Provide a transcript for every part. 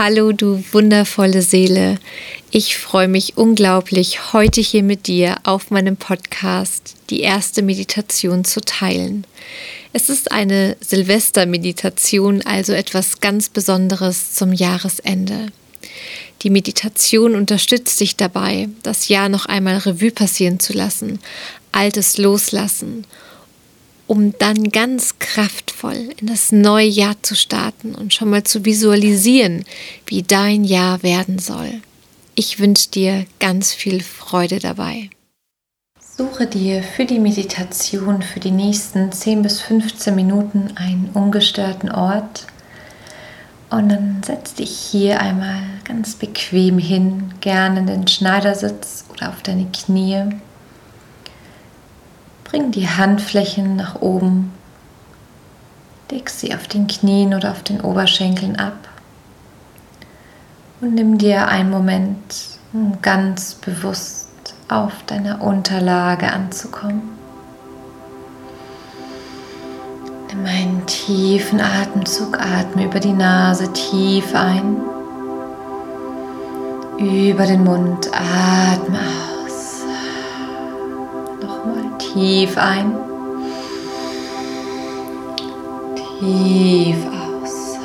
Hallo, du wundervolle Seele. Ich freue mich unglaublich, heute hier mit dir auf meinem Podcast die erste Meditation zu teilen. Es ist eine Silvestermeditation, also etwas ganz Besonderes zum Jahresende. Die Meditation unterstützt dich dabei, das Jahr noch einmal Revue passieren zu lassen, Altes loslassen um dann ganz kraftvoll in das neue Jahr zu starten und schon mal zu visualisieren, wie dein Jahr werden soll. Ich wünsche dir ganz viel Freude dabei. Suche dir für die Meditation für die nächsten 10 bis 15 Minuten einen ungestörten Ort und dann setz dich hier einmal ganz bequem hin, gerne in den Schneidersitz oder auf deine Knie. Bring die Handflächen nach oben. Leg sie auf den Knien oder auf den Oberschenkeln ab. Und nimm dir einen Moment, um ganz bewusst auf deiner Unterlage anzukommen. Nimm einen tiefen Atemzug, atme über die Nase tief ein. Über den Mund atme aus. Tief ein. Tief aus.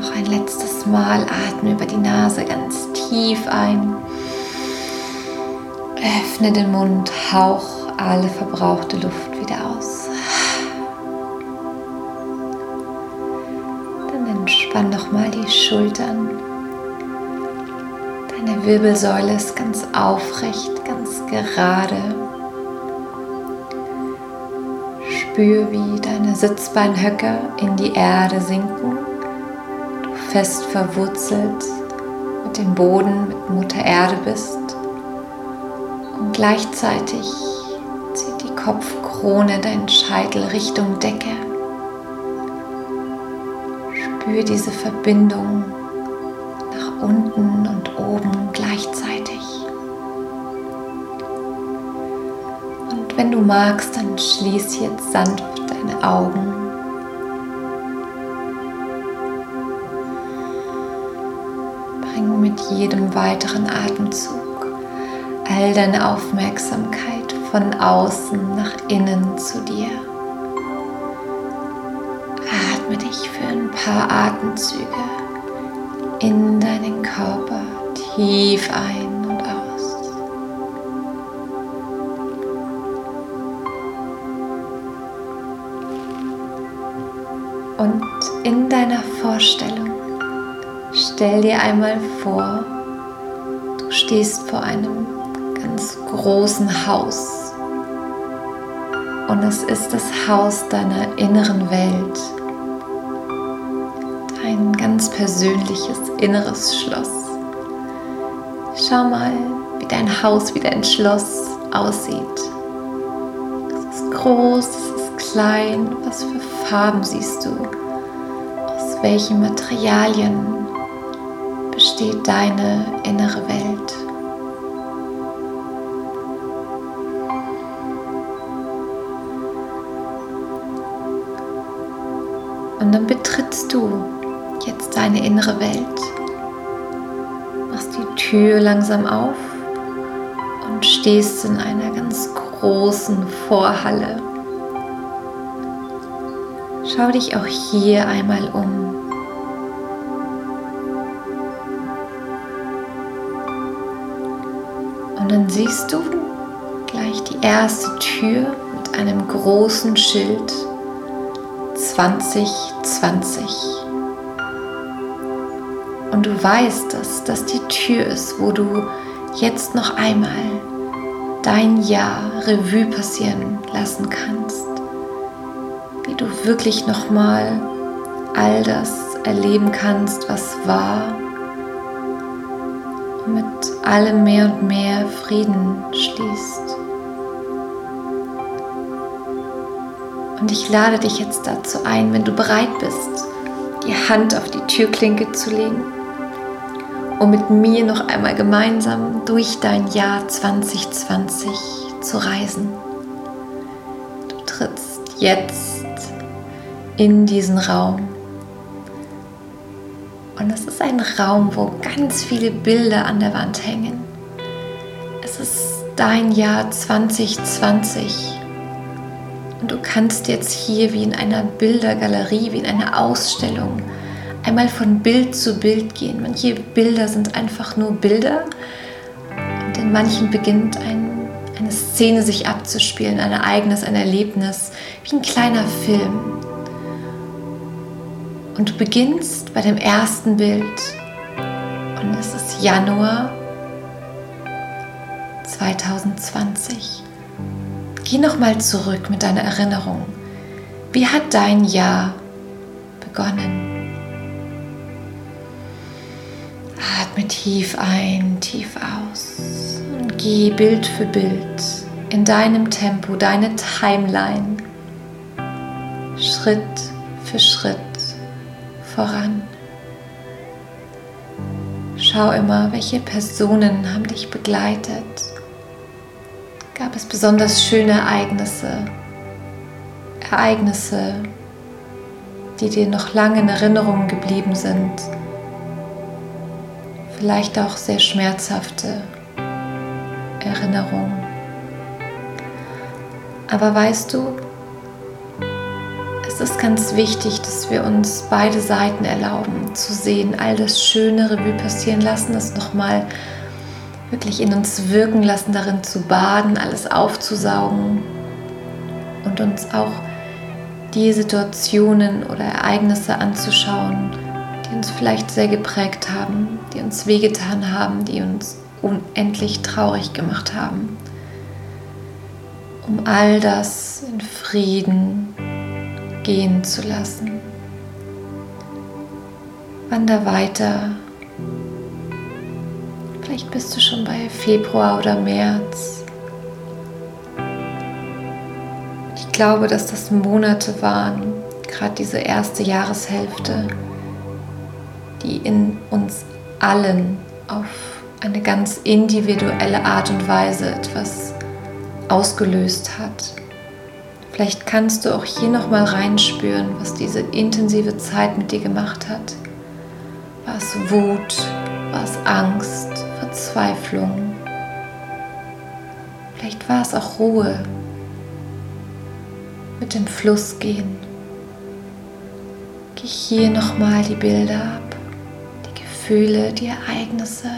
Noch ein letztes Mal atme über die Nase ganz tief ein. Öffne den Mund, hauch alle verbrauchte Luft wieder aus. Dann entspann noch mal die Schultern. Deine Wirbelsäule ist ganz aufrecht, ganz gerade. Spür, wie deine Sitzbeinhöcker in die Erde sinken. Du fest verwurzelt mit dem Boden, mit Mutter Erde bist. Und gleichzeitig zieht die Kopfkrone deinen Scheitel Richtung Decke. Spür diese Verbindung nach unten und oben gleichzeitig. Magst, dann schließ jetzt sanft deine Augen. Bring mit jedem weiteren Atemzug all deine Aufmerksamkeit von außen nach innen zu dir. Atme dich für ein paar Atemzüge in deinen Körper tief ein. Vorstellung stell dir einmal vor, du stehst vor einem ganz großen Haus. Und es ist das Haus deiner inneren Welt. Dein ganz persönliches inneres Schloss. Schau mal, wie dein Haus, wie dein Schloss aussieht. Es ist groß, es ist klein, was für Farben siehst du? Aus welchen Materialien besteht deine innere Welt? Und dann betrittst du jetzt deine innere Welt, machst die Tür langsam auf und stehst in einer ganz großen Vorhalle Schau dich auch hier einmal um. Und dann siehst du gleich die erste Tür mit einem großen Schild 2020. Und du weißt, dass das die Tür ist, wo du jetzt noch einmal dein Jahr Revue passieren lassen kannst du wirklich nochmal all das erleben kannst, was war und mit allem mehr und mehr Frieden schließt. Und ich lade dich jetzt dazu ein, wenn du bereit bist, die Hand auf die Türklinke zu legen, um mit mir noch einmal gemeinsam durch dein Jahr 2020 zu reisen. Du trittst jetzt in diesen Raum. Und es ist ein Raum, wo ganz viele Bilder an der Wand hängen. Es ist dein Jahr 2020 und du kannst jetzt hier wie in einer Bildergalerie, wie in einer Ausstellung, einmal von Bild zu Bild gehen. Manche Bilder sind einfach nur Bilder und in manchen beginnt ein, eine Szene sich abzuspielen, ein Ereignis, ein Erlebnis, wie ein kleiner Film. Und du beginnst bei dem ersten Bild und es ist Januar 2020. Geh nochmal zurück mit deiner Erinnerung. Wie hat dein Jahr begonnen? Atme tief ein, tief aus und geh Bild für Bild in deinem Tempo, deine Timeline, Schritt für Schritt voran. Schau immer, welche Personen haben dich begleitet Gab es besonders schöne Ereignisse, Ereignisse, die dir noch lange in Erinnerung geblieben sind, vielleicht auch sehr schmerzhafte Erinnerungen. Aber weißt du, ist ganz wichtig, dass wir uns beide Seiten erlauben, zu sehen, all das schöne Revue passieren lassen, das nochmal mal wirklich in uns wirken lassen, darin zu baden, alles aufzusaugen und uns auch die Situationen oder Ereignisse anzuschauen, die uns vielleicht sehr geprägt haben, die uns wehgetan haben, die uns unendlich traurig gemacht haben. Um all das in Frieden gehen zu lassen. Wander weiter Vielleicht bist du schon bei Februar oder März. Ich glaube, dass das Monate waren, gerade diese erste Jahreshälfte, die in uns allen auf eine ganz individuelle Art und Weise etwas ausgelöst hat. Vielleicht kannst du auch hier noch mal reinspüren, was diese intensive Zeit mit dir gemacht hat. War es Wut? War es Angst? Verzweiflung. Vielleicht war es auch Ruhe, mit dem Fluss gehen. Geh hier nochmal die Bilder ab, die Gefühle, die Ereignisse.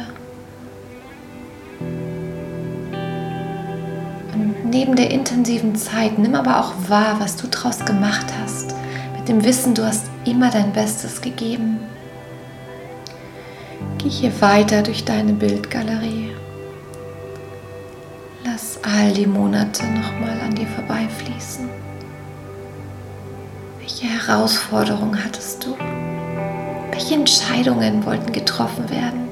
Neben der intensiven Zeit nimm aber auch wahr, was du daraus gemacht hast. Mit dem Wissen, du hast immer dein Bestes gegeben. Geh hier weiter durch deine Bildgalerie. Lass all die Monate nochmal an dir vorbeifließen. Welche Herausforderungen hattest du? Welche Entscheidungen wollten getroffen werden?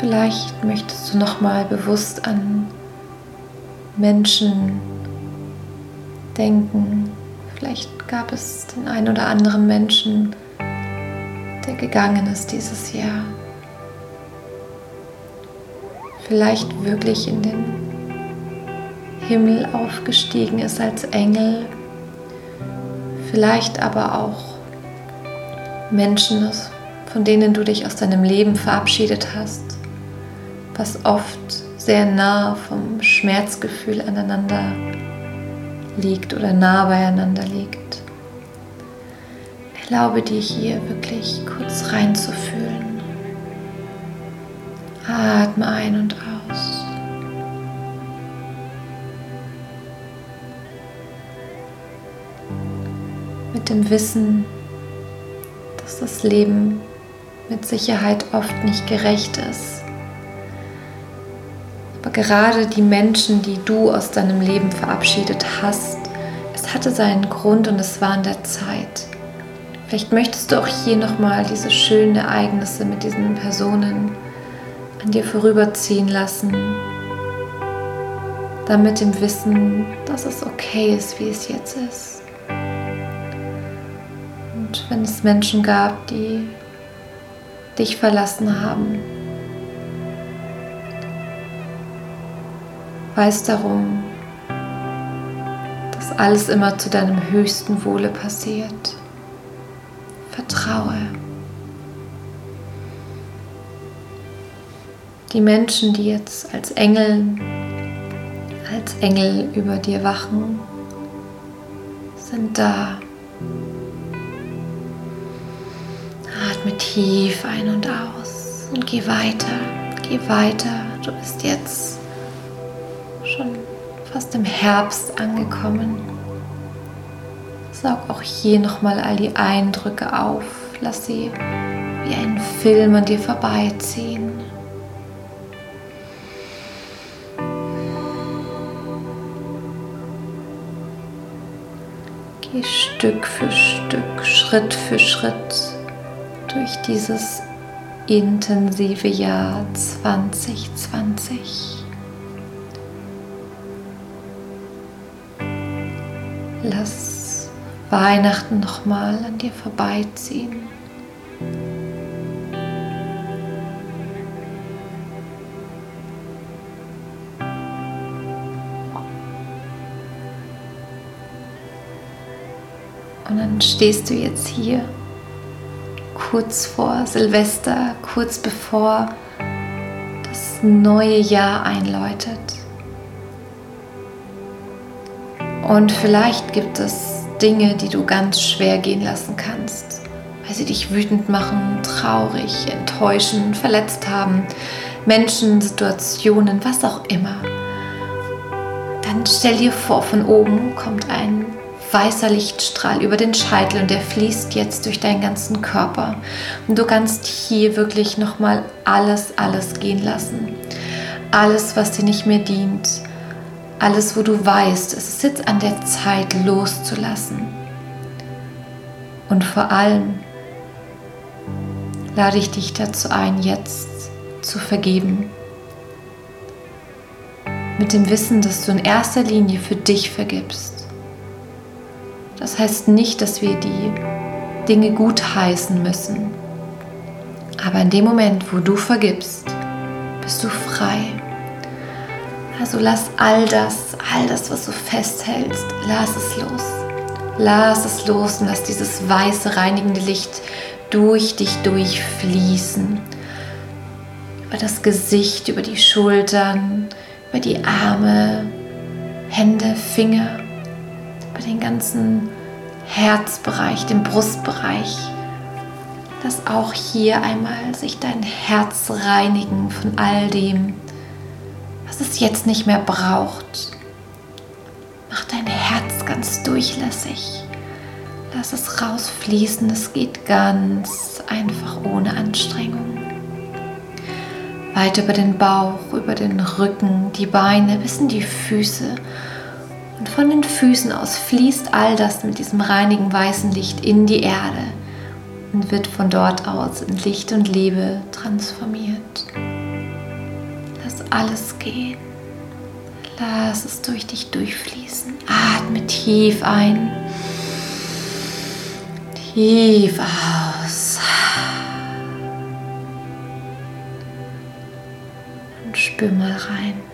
Vielleicht möchtest du noch mal bewusst an Menschen denken. Vielleicht gab es den einen oder anderen Menschen, der gegangen ist dieses Jahr. Vielleicht wirklich in den Himmel aufgestiegen ist als Engel. Vielleicht aber auch Menschen, von denen du dich aus deinem Leben verabschiedet hast was oft sehr nah vom Schmerzgefühl aneinander liegt oder nah beieinander liegt. Erlaube dir hier wirklich kurz reinzufühlen. Atme ein und aus. Dem Wissen, dass das Leben mit Sicherheit oft nicht gerecht ist. Aber gerade die Menschen, die du aus deinem Leben verabschiedet hast, es hatte seinen Grund und es war in der Zeit. Vielleicht möchtest du auch hier nochmal diese schönen Ereignisse mit diesen Personen an dir vorüberziehen lassen, damit dem Wissen, dass es okay ist, wie es jetzt ist. Wenn es Menschen gab, die dich verlassen haben, weiß darum, dass alles immer zu deinem höchsten Wohle passiert. Vertraue. Die Menschen, die jetzt als Engel, als Engel über dir wachen, sind da. Atme tief ein und aus und geh weiter, geh weiter. Du bist jetzt schon fast im Herbst angekommen. Saug auch hier nochmal all die Eindrücke auf. Lass sie wie ein Film an dir vorbeiziehen. Geh Stück für Stück, Schritt für Schritt durch dieses intensive Jahr 2020. Lass Weihnachten nochmal an dir vorbeiziehen. Und dann stehst du jetzt hier, kurz vor Silvester, kurz bevor das neue Jahr einläutet. Und vielleicht gibt es Dinge, die du ganz schwer gehen lassen kannst, weil sie dich wütend machen, traurig, enttäuschen, verletzt haben, Menschen, Situationen, was auch immer. Dann stell dir vor, von oben kommt ein weißer Lichtstrahl über den Scheitel und der fließt jetzt durch deinen ganzen Körper. Und du kannst hier wirklich nochmal alles, alles gehen lassen. Alles, was dir nicht mehr dient. Alles, wo du weißt, es ist jetzt an der Zeit loszulassen. Und vor allem lade ich dich dazu ein, jetzt zu vergeben. Mit dem Wissen, dass du in erster Linie für dich vergibst das heißt nicht, dass wir die Dinge gut heißen müssen. Aber in dem Moment, wo du vergibst, bist du frei. Also lass all das, all das, was du festhältst, lass es los. Lass es los und lass dieses weiße, reinigende Licht durch dich durchfließen. Über das Gesicht, über die Schultern, über die Arme, Hände, Finger den ganzen Herzbereich, den Brustbereich. Lass auch hier einmal sich dein Herz reinigen von all dem, was es jetzt nicht mehr braucht. Mach dein Herz ganz durchlässig. Lass es rausfließen. Es geht ganz einfach ohne Anstrengung. Weiter über den Bauch, über den Rücken, die Beine bis in die Füße und von den Füßen aus fließt all das mit diesem reinigen weißen Licht in die Erde und wird von dort aus in Licht und Liebe transformiert. Lass alles gehen. Lass es durch dich durchfließen. Atme tief ein. Tief aus. Und spür mal rein.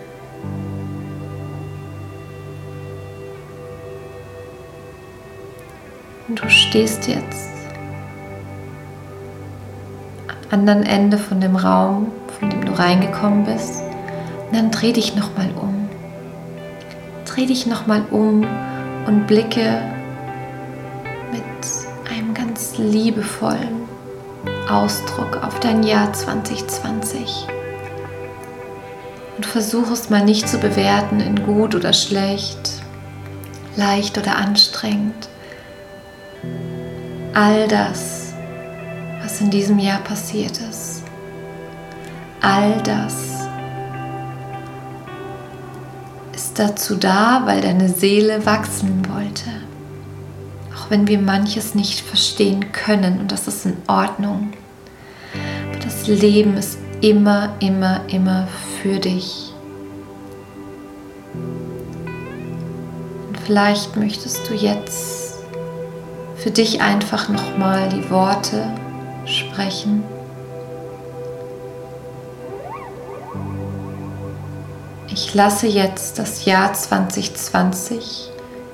Und du stehst jetzt am anderen Ende von dem Raum, von dem du reingekommen bist. Und dann dreh dich nochmal um. Dreh dich nochmal um und blicke mit einem ganz liebevollen Ausdruck auf dein Jahr 2020. Und versuche es mal nicht zu bewerten in gut oder schlecht, leicht oder anstrengend. All das, was in diesem Jahr passiert ist, all das ist dazu da, weil deine Seele wachsen wollte. Auch wenn wir manches nicht verstehen können und das ist in Ordnung. Aber das Leben ist immer, immer, immer für dich. Und vielleicht möchtest du jetzt für dich einfach nochmal die Worte sprechen. Ich lasse jetzt das Jahr 2020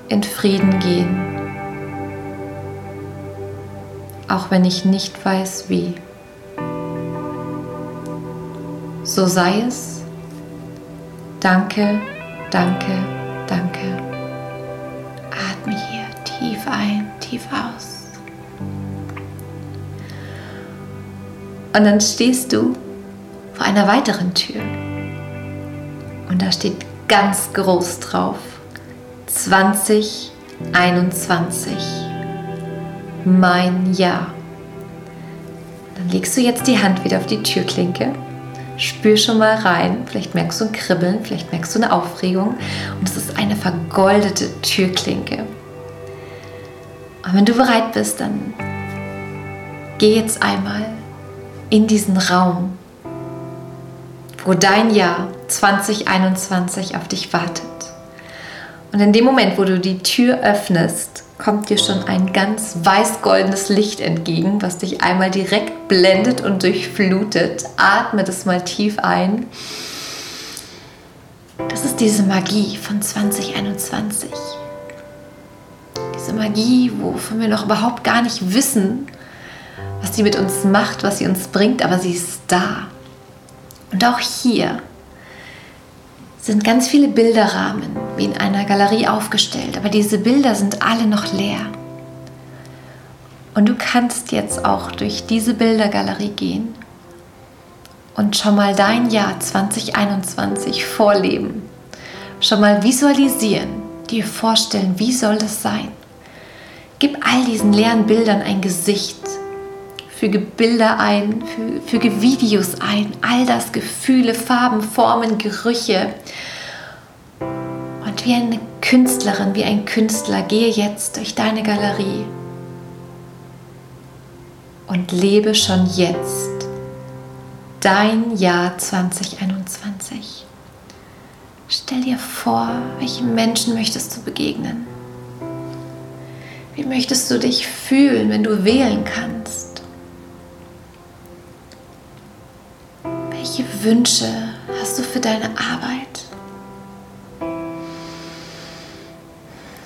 in Frieden gehen, auch wenn ich nicht weiß wie. So sei es. Danke, danke, danke. Atme hier tief ein, tief aus. Und dann stehst du vor einer weiteren Tür. Und da steht ganz groß drauf 2021. Mein Jahr. Dann legst du jetzt die Hand wieder auf die Türklinke Spür schon mal rein. Vielleicht merkst du ein Kribbeln, vielleicht merkst du eine Aufregung. Und es ist eine vergoldete Türklinke. Wenn du bereit bist, dann geh jetzt einmal in diesen Raum, wo dein Jahr 2021 auf dich wartet. Und in dem Moment, wo du die Tür öffnest, kommt dir schon ein ganz weiß-goldenes Licht entgegen, was dich einmal direkt blendet und durchflutet. Atme das mal tief ein. Das ist diese Magie von 2021. Diese Magie, wovon wir noch überhaupt gar nicht wissen, was sie mit uns macht, was sie uns bringt, aber sie ist da. Und auch hier sind ganz viele Bilderrahmen wie in einer Galerie aufgestellt, aber diese Bilder sind alle noch leer. Und du kannst jetzt auch durch diese Bildergalerie gehen und schon mal dein Jahr 2021 vorleben. Schon mal visualisieren, dir vorstellen, wie soll das sein. Gib all diesen leeren Bildern ein Gesicht, füge Bilder ein, füge Videos ein, all das Gefühle, Farben, Formen, Gerüche. Und wie eine Künstlerin, wie ein Künstler, gehe jetzt durch deine Galerie und lebe schon jetzt dein Jahr 2021. Stell dir vor, welchen Menschen möchtest du begegnen? Wie möchtest du dich fühlen, wenn du wählen kannst? Welche Wünsche hast du für deine Arbeit?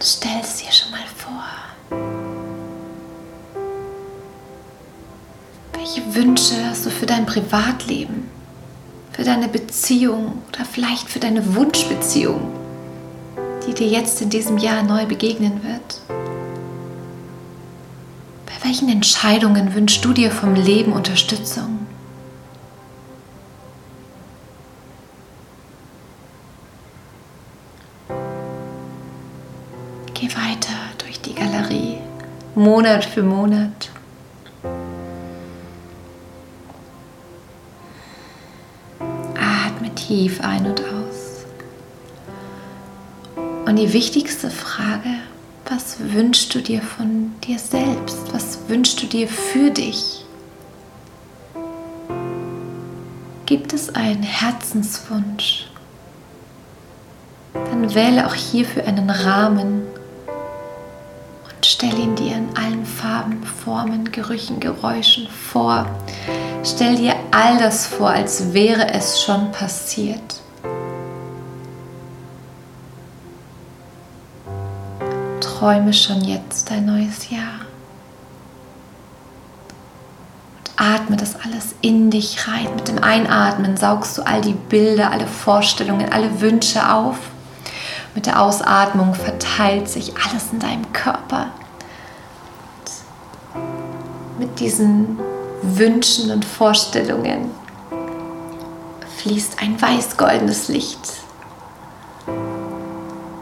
Stell es dir schon mal vor. Welche Wünsche hast du für dein Privatleben, für deine Beziehung oder vielleicht für deine Wunschbeziehung, die dir jetzt in diesem Jahr neu begegnen wird? Welchen Entscheidungen wünschst du dir vom Leben Unterstützung? Geh weiter durch die Galerie, Monat für Monat. Atme tief ein und aus. Und die wichtigste Frage, was wünschst du dir von dir selbst? Was wünschst du dir für dich? Gibt es einen Herzenswunsch? Dann wähle auch hierfür einen Rahmen Stell ihn dir in allen Farben, Formen, Gerüchen, Geräuschen vor. Stell dir all das vor, als wäre es schon passiert. Träume schon jetzt dein neues Jahr. Und atme das alles in dich rein. Mit dem Einatmen saugst du all die Bilder, alle Vorstellungen, alle Wünsche auf. Mit der Ausatmung verteilt sich alles in deinem Körper mit diesen Wünschen und Vorstellungen fließt ein weiß-goldenes Licht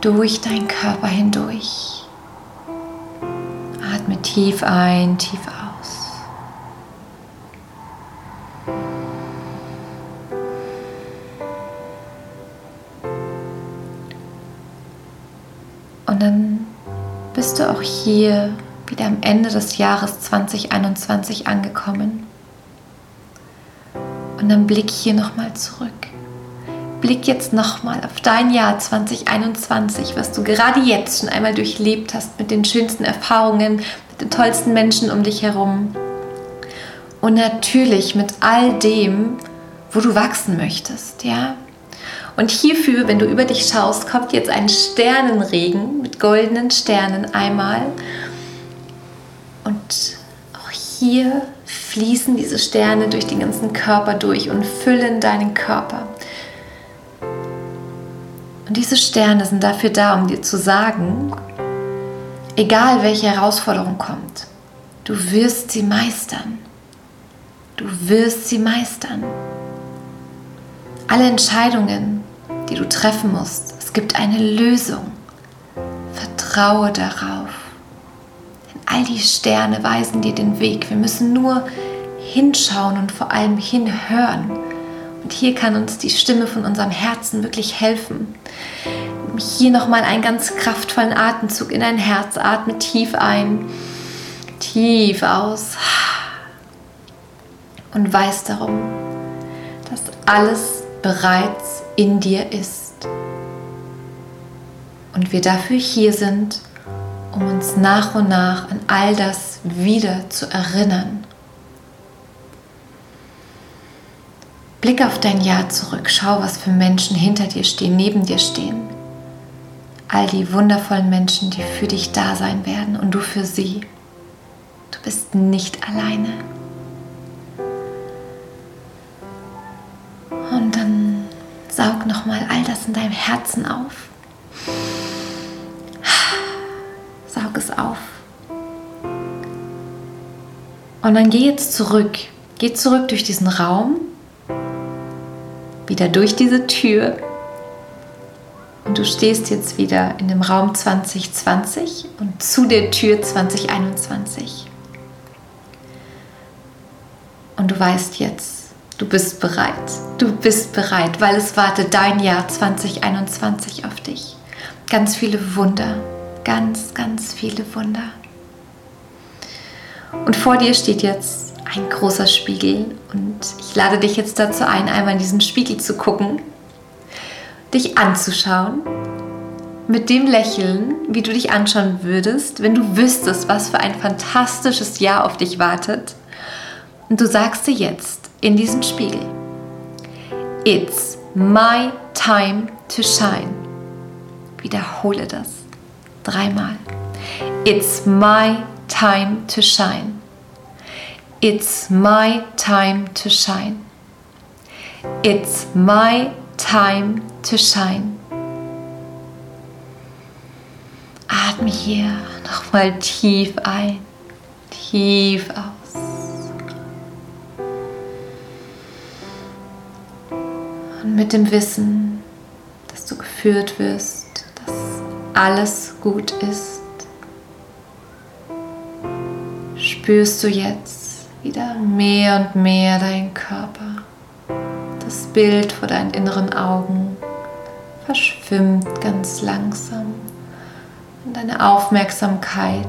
durch deinen Körper hindurch. Tief ein, tief aus. Und dann bist du auch hier wieder am Ende des Jahres 2021 angekommen. Und dann blick hier nochmal zurück. Blick jetzt nochmal auf dein Jahr 2021, was du gerade jetzt schon einmal durchlebt hast mit den schönsten Erfahrungen, den tollsten Menschen um dich herum. Und natürlich mit all dem, wo du wachsen möchtest, ja? Und hierfür, wenn du über dich schaust, kommt jetzt ein Sternenregen mit goldenen Sternen einmal. Und auch hier fließen diese Sterne durch den ganzen Körper durch und füllen deinen Körper. Und diese Sterne sind dafür da, um dir zu sagen, egal welche Herausforderung kommt, du wirst sie meistern. Du wirst sie meistern. Alle Entscheidungen, die du treffen musst. Es gibt eine Lösung. Vertraue darauf. Denn all die Sterne weisen dir den Weg. Wir müssen nur hinschauen und vor allem hinhören. Und hier kann uns die Stimme von unserem Herzen wirklich helfen. Hier nochmal einen ganz kraftvollen Atemzug in dein Herz. Atme tief ein, tief aus. Und weiß darum, dass alles bereits in dir ist. Und wir dafür hier sind, um uns nach und nach an all das wieder zu erinnern. Blick auf dein Jahr zurück, schau, was für Menschen hinter dir stehen, neben dir stehen. All die wundervollen Menschen, die für dich da sein werden und du für sie. Du bist nicht alleine. Und dann saug nochmal all das in deinem Herzen auf. Saug es auf. Und dann geh jetzt zurück. Geh zurück durch diesen Raum, wieder durch diese Tür. Und du stehst jetzt wieder in dem Raum 2020 und zu der Tür 2021. Und du weißt jetzt, Du bist bereit. Du bist bereit, weil es wartet dein Jahr 2021 auf dich. Ganz viele Wunder. Ganz, ganz viele Wunder. Und vor dir steht jetzt ein großer Spiegel und ich lade dich jetzt dazu ein, einmal in diesen Spiegel zu gucken, dich anzuschauen, mit dem Lächeln, wie du dich anschauen würdest, wenn du wüsstest, was für ein fantastisches Jahr auf dich wartet. Und du sagst dir jetzt, in diesem Spiegel. It's my time to shine. Wiederhole das dreimal. It's my time to shine. It's my time to shine. It's my time to shine. Atme hier nochmal tief ein, tief aus. Und mit dem Wissen, dass du geführt wirst, dass alles gut ist, spürst du jetzt wieder mehr und mehr deinen Körper. Bild vor deinen inneren Augen verschwimmt ganz langsam und deine Aufmerksamkeit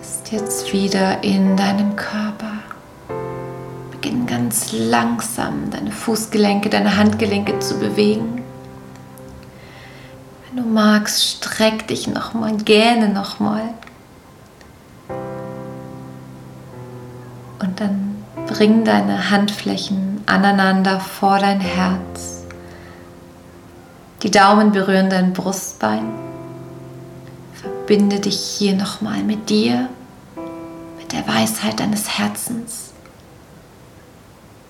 ist jetzt wieder in deinem Körper. Beginn ganz langsam deine Fußgelenke, deine Handgelenke zu bewegen. Wenn du magst, streck dich nochmal, gähne nochmal. Und dann bring deine Handflächen aneinander vor dein Herz. Die Daumen berühren dein Brustbein. Verbinde dich hier nochmal mit dir, mit der Weisheit deines Herzens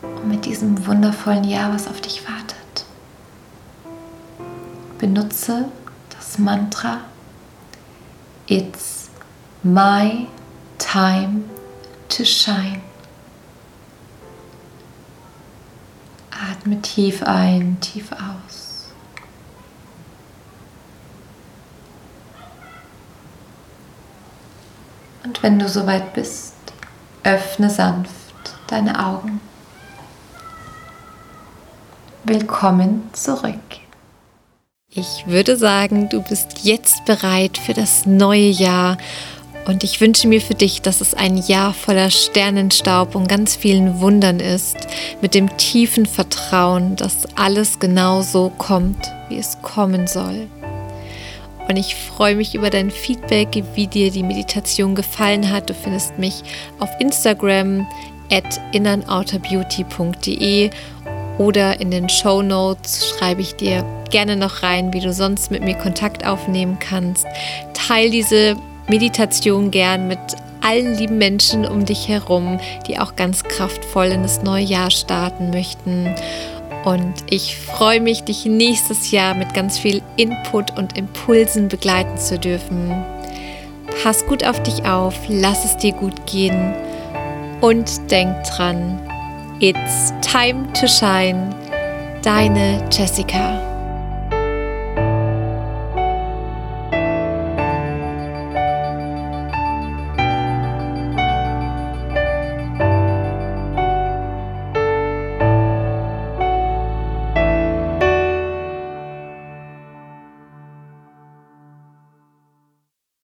und mit diesem wundervollen Jahr, was auf dich wartet. Benutze das Mantra It's my time to shine. Atme tief ein, tief aus. Und wenn du soweit bist, öffne sanft deine Augen. Willkommen zurück. Ich würde sagen, du bist jetzt bereit für das neue Jahr und ich wünsche mir für dich, dass es ein Jahr voller Sternenstaub und ganz vielen Wundern ist, mit dem tiefen Vertrauen, dass alles genau so kommt, wie es kommen soll. Und ich freue mich über dein Feedback, wie dir die Meditation gefallen hat. Du findest mich auf Instagram at innernouterbeauty.de oder in den Show Notes schreibe ich dir gerne noch rein, wie du sonst mit mir Kontakt aufnehmen kannst. Teil diese Meditation gern mit allen lieben Menschen um dich herum, die auch ganz kraftvoll in das neue Jahr starten möchten. Und ich freue mich, dich nächstes Jahr mit ganz viel Input und Impulsen begleiten zu dürfen. Pass gut auf dich auf, lass es dir gut gehen und denk dran, it's time to shine. Deine Jessica.